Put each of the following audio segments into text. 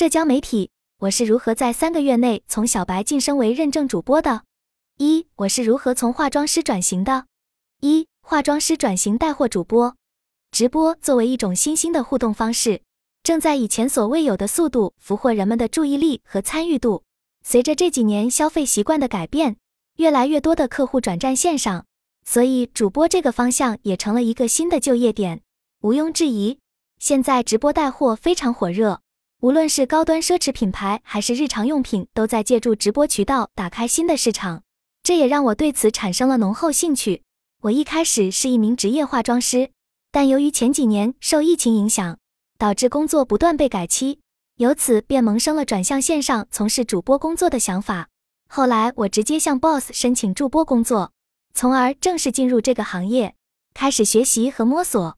社交媒体，我是如何在三个月内从小白晋升为认证主播的？一，我是如何从化妆师转型的？一，化妆师转型带货主播。直播作为一种新兴的互动方式，正在以前所未有的速度俘获人们的注意力和参与度。随着这几年消费习惯的改变，越来越多的客户转战线上，所以主播这个方向也成了一个新的就业点。毋庸置疑，现在直播带货非常火热，无论是高端奢侈品牌还是日常用品，都在借助直播渠道打开新的市场。这也让我对此产生了浓厚兴趣。我一开始是一名职业化妆师，但由于前几年受疫情影响，导致工作不断被改期，由此便萌生了转向线上从事主播工作的想法。后来我直接向 boss 申请助播工作，从而正式进入这个行业，开始学习和摸索。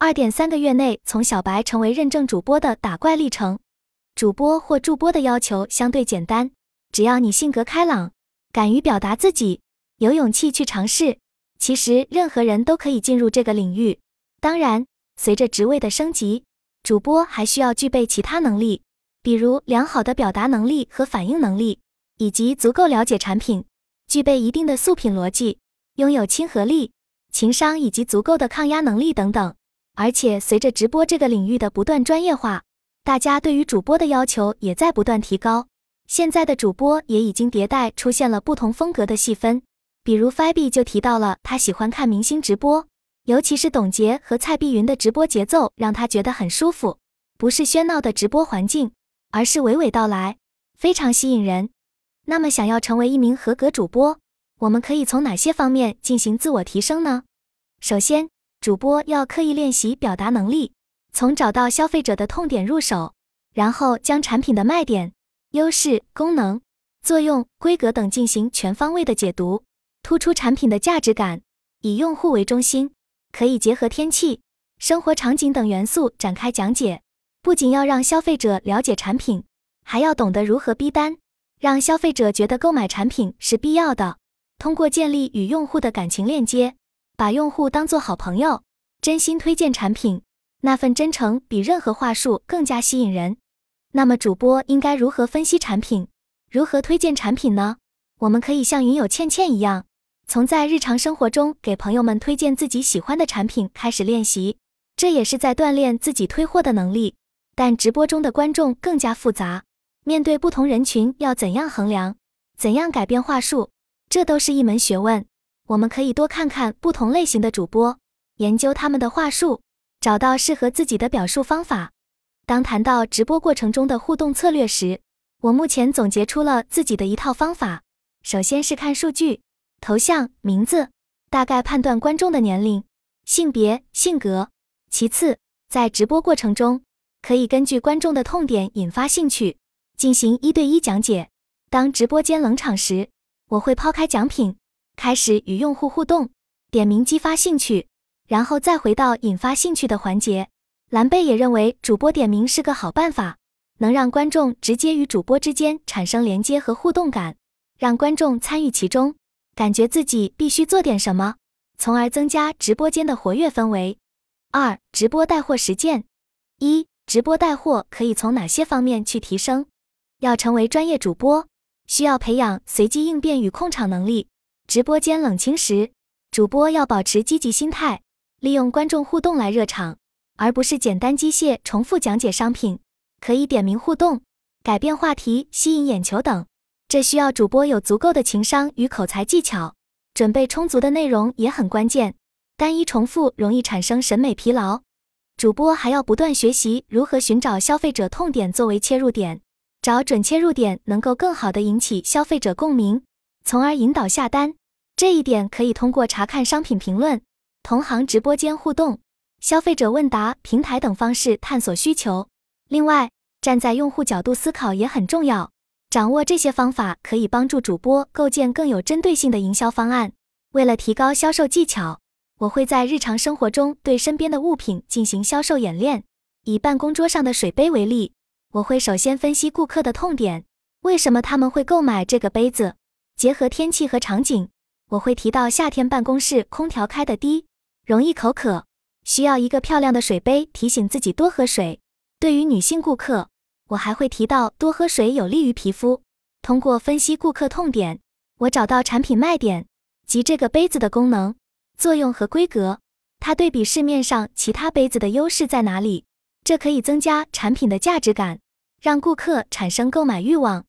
二点三个月内从小白成为认证主播的打怪历程。主播或助播的要求相对简单，只要你性格开朗，敢于表达自己，有勇气去尝试，其实任何人都可以进入这个领域。当然，随着职位的升级，主播还需要具备其他能力，比如良好的表达能力和反应能力，以及足够了解产品，具备一定的素品逻辑，拥有亲和力、情商以及足够的抗压能力等等。而且，随着直播这个领域的不断专业化，大家对于主播的要求也在不断提高。现在的主播也已经迭代，出现了不同风格的细分。比如 f i b e 就提到了他喜欢看明星直播，尤其是董洁和蔡碧云的直播节奏让他觉得很舒服，不是喧闹的直播环境，而是娓娓道来，非常吸引人。那么，想要成为一名合格主播，我们可以从哪些方面进行自我提升呢？首先，主播要刻意练习表达能力，从找到消费者的痛点入手，然后将产品的卖点、优势、功能、作用、规格等进行全方位的解读，突出产品的价值感，以用户为中心，可以结合天气、生活场景等元素展开讲解。不仅要让消费者了解产品，还要懂得如何逼单，让消费者觉得购买产品是必要的。通过建立与用户的感情链接。把用户当做好朋友，真心推荐产品，那份真诚比任何话术更加吸引人。那么主播应该如何分析产品，如何推荐产品呢？我们可以像云友倩倩一样，从在日常生活中给朋友们推荐自己喜欢的产品开始练习，这也是在锻炼自己推货的能力。但直播中的观众更加复杂，面对不同人群要怎样衡量，怎样改变话术，这都是一门学问。我们可以多看看不同类型的主播，研究他们的话术，找到适合自己的表述方法。当谈到直播过程中的互动策略时，我目前总结出了自己的一套方法。首先是看数据、头像、名字，大概判断观众的年龄、性别、性格。其次，在直播过程中，可以根据观众的痛点引发兴趣，进行一对一讲解。当直播间冷场时，我会抛开奖品。开始与用户互动，点名激发兴趣，然后再回到引发兴趣的环节。蓝贝也认为主播点名是个好办法，能让观众直接与主播之间产生连接和互动感，让观众参与其中，感觉自己必须做点什么，从而增加直播间的活跃氛围。二、直播带货实践：一、直播带货可以从哪些方面去提升？要成为专业主播，需要培养随机应变与控场能力。直播间冷清时，主播要保持积极心态，利用观众互动来热场，而不是简单机械重复讲解商品。可以点名互动、改变话题、吸引眼球等。这需要主播有足够的情商与口才技巧，准备充足的内容也很关键。单一重复容易产生审美疲劳。主播还要不断学习如何寻找消费者痛点作为切入点，找准切入点，能够更好的引起消费者共鸣。从而引导下单，这一点可以通过查看商品评论、同行直播间互动、消费者问答平台等方式探索需求。另外，站在用户角度思考也很重要。掌握这些方法可以帮助主播构建更有针对性的营销方案。为了提高销售技巧，我会在日常生活中对身边的物品进行销售演练。以办公桌上的水杯为例，我会首先分析顾客的痛点，为什么他们会购买这个杯子。结合天气和场景，我会提到夏天办公室空调开得低，容易口渴，需要一个漂亮的水杯提醒自己多喝水。对于女性顾客，我还会提到多喝水有利于皮肤。通过分析顾客痛点，我找到产品卖点及这个杯子的功能、作用和规格。它对比市面上其他杯子的优势在哪里？这可以增加产品的价值感，让顾客产生购买欲望。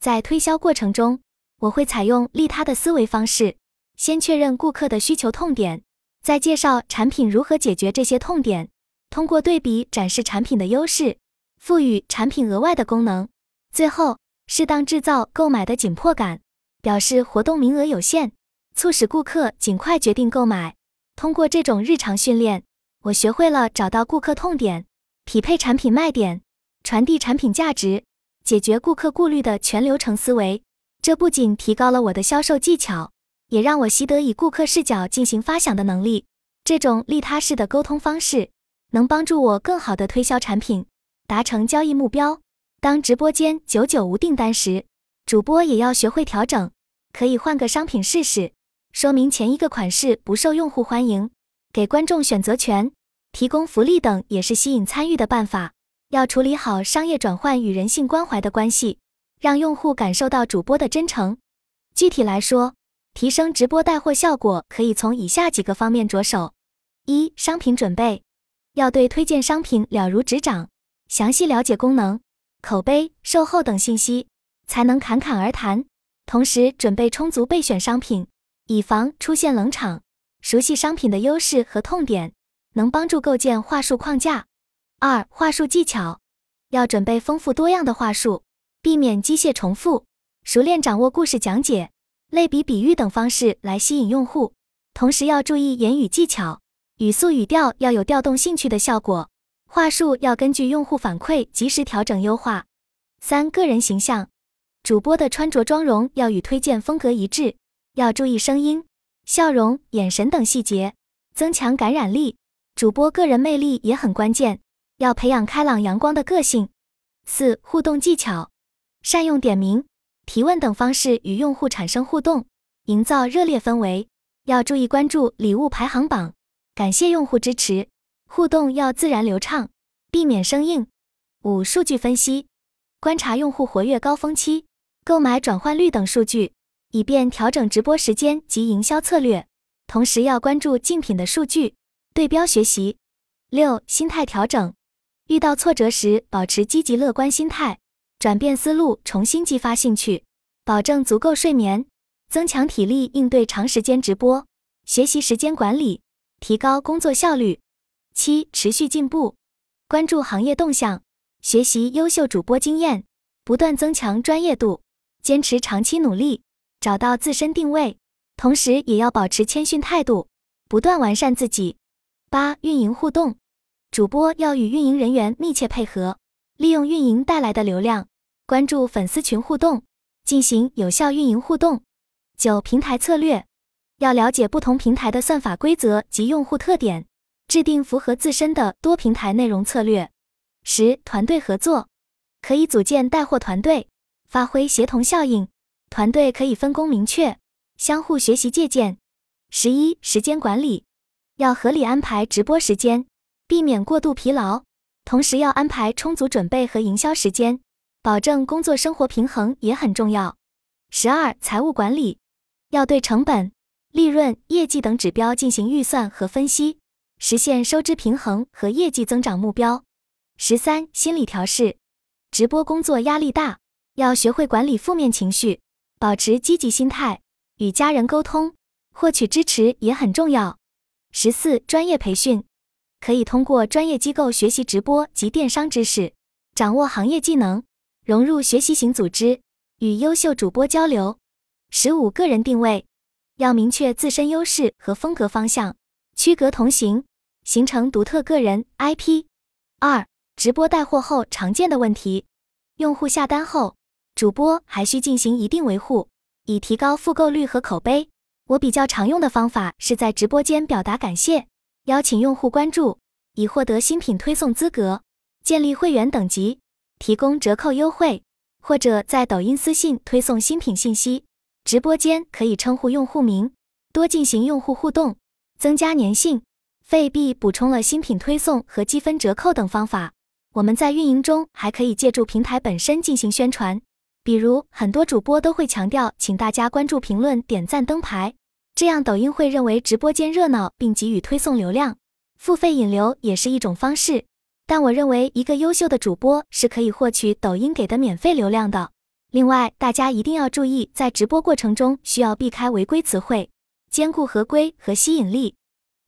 在推销过程中，我会采用利他的思维方式，先确认顾客的需求痛点，再介绍产品如何解决这些痛点。通过对比展示产品的优势，赋予产品额外的功能，最后适当制造购买的紧迫感，表示活动名额有限，促使顾客尽快决定购买。通过这种日常训练，我学会了找到顾客痛点，匹配产品卖点，传递产品价值，解决顾客顾虑的全流程思维。这不仅提高了我的销售技巧，也让我习得以顾客视角进行发想的能力。这种利他式的沟通方式能帮助我更好地推销产品，达成交易目标。当直播间久久无订单时，主播也要学会调整，可以换个商品试试。说明前一个款式不受用户欢迎，给观众选择权，提供福利等也是吸引参与的办法。要处理好商业转换与人性关怀的关系，让用户感受到主播的真诚。具体来说，提升直播带货效果可以从以下几个方面着手：一、商品准备，要对推荐商品了如指掌，详细了解功能、口碑、售后等信息，才能侃侃而谈。同时，准备充足备选商品。以防出现冷场，熟悉商品的优势和痛点，能帮助构建话术框架。二、话术技巧要准备丰富多样的话术，避免机械重复，熟练掌握故事讲解、类比、比喻等方式来吸引用户。同时要注意言语技巧，语速语调要有调动兴趣的效果，话术要根据用户反馈及时调整优化。三、个人形象，主播的穿着妆容要与推荐风格一致。要注意声音、笑容、眼神等细节，增强感染力。主播个人魅力也很关键，要培养开朗阳光的个性。四、互动技巧，善用点名、提问等方式与用户产生互动，营造热烈氛围。要注意关注礼物排行榜，感谢用户支持。互动要自然流畅，避免生硬。五、数据分析，观察用户活跃高峰期、购买转换率等数据。以便调整直播时间及营销策略，同时要关注竞品的数据，对标学习。六、心态调整，遇到挫折时保持积极乐观心态，转变思路，重新激发兴趣，保证足够睡眠，增强体力应对长时间直播。学习时间管理，提高工作效率。七、持续进步，关注行业动向，学习优秀主播经验，不断增强专业度，坚持长期努力。找到自身定位，同时也要保持谦逊态度，不断完善自己。八、运营互动，主播要与运营人员密切配合，利用运营带来的流量，关注粉丝群互动，进行有效运营互动。九、平台策略，要了解不同平台的算法规则及用户特点，制定符合自身的多平台内容策略。十、团队合作，可以组建带货团队，发挥协同效应。团队可以分工明确，相互学习借鉴。十一、时间管理要合理安排直播时间，避免过度疲劳，同时要安排充足准备和营销时间，保证工作生活平衡也很重要。十二、财务管理要对成本、利润、业绩等指标进行预算和分析，实现收支平衡和业绩增长目标。十三、心理调试直播工作压力大，要学会管理负面情绪。保持积极心态，与家人沟通，获取支持也很重要。十四、专业培训可以通过专业机构学习直播及电商知识，掌握行业技能，融入学习型组织，与优秀主播交流。十五、个人定位要明确自身优势和风格方向，区隔同行，形成独特个人 IP。二、直播带货后常见的问题，用户下单后。主播还需进行一定维护，以提高复购率和口碑。我比较常用的方法是在直播间表达感谢，邀请用户关注，以获得新品推送资格，建立会员等级，提供折扣优惠，或者在抖音私信推送新品信息。直播间可以称呼用户名，多进行用户互动，增加粘性。费币补充了新品推送和积分折扣等方法。我们在运营中还可以借助平台本身进行宣传，比如很多主播都会强调，请大家关注、评论、点赞、灯牌，这样抖音会认为直播间热闹，并给予推送流量。付费引流也是一种方式，但我认为一个优秀的主播是可以获取抖音给的免费流量的。另外，大家一定要注意，在直播过程中需要避开违规词汇，兼顾合规和吸引力。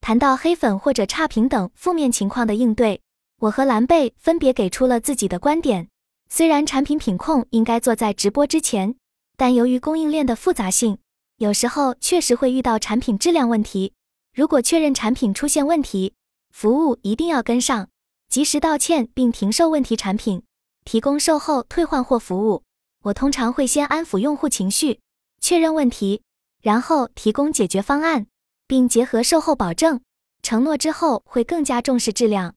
谈到黑粉或者差评等负面情况的应对，我和蓝贝分别给出了自己的观点。虽然产品品控应该做在直播之前，但由于供应链的复杂性，有时候确实会遇到产品质量问题。如果确认产品出现问题，服务一定要跟上，及时道歉并停售问题产品，提供售后退换货服务。我通常会先安抚用户情绪，确认问题，然后提供解决方案。并结合售后保证承诺之后，会更加重视质量。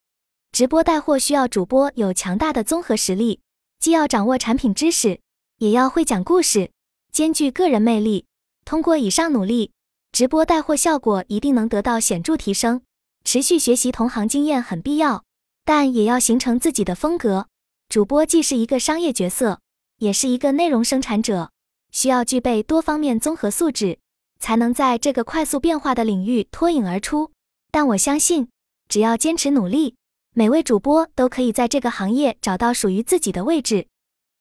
直播带货需要主播有强大的综合实力，既要掌握产品知识，也要会讲故事，兼具个人魅力。通过以上努力，直播带货效果一定能得到显著提升。持续学习同行经验很必要，但也要形成自己的风格。主播既是一个商业角色，也是一个内容生产者，需要具备多方面综合素质。才能在这个快速变化的领域脱颖而出。但我相信，只要坚持努力，每位主播都可以在这个行业找到属于自己的位置。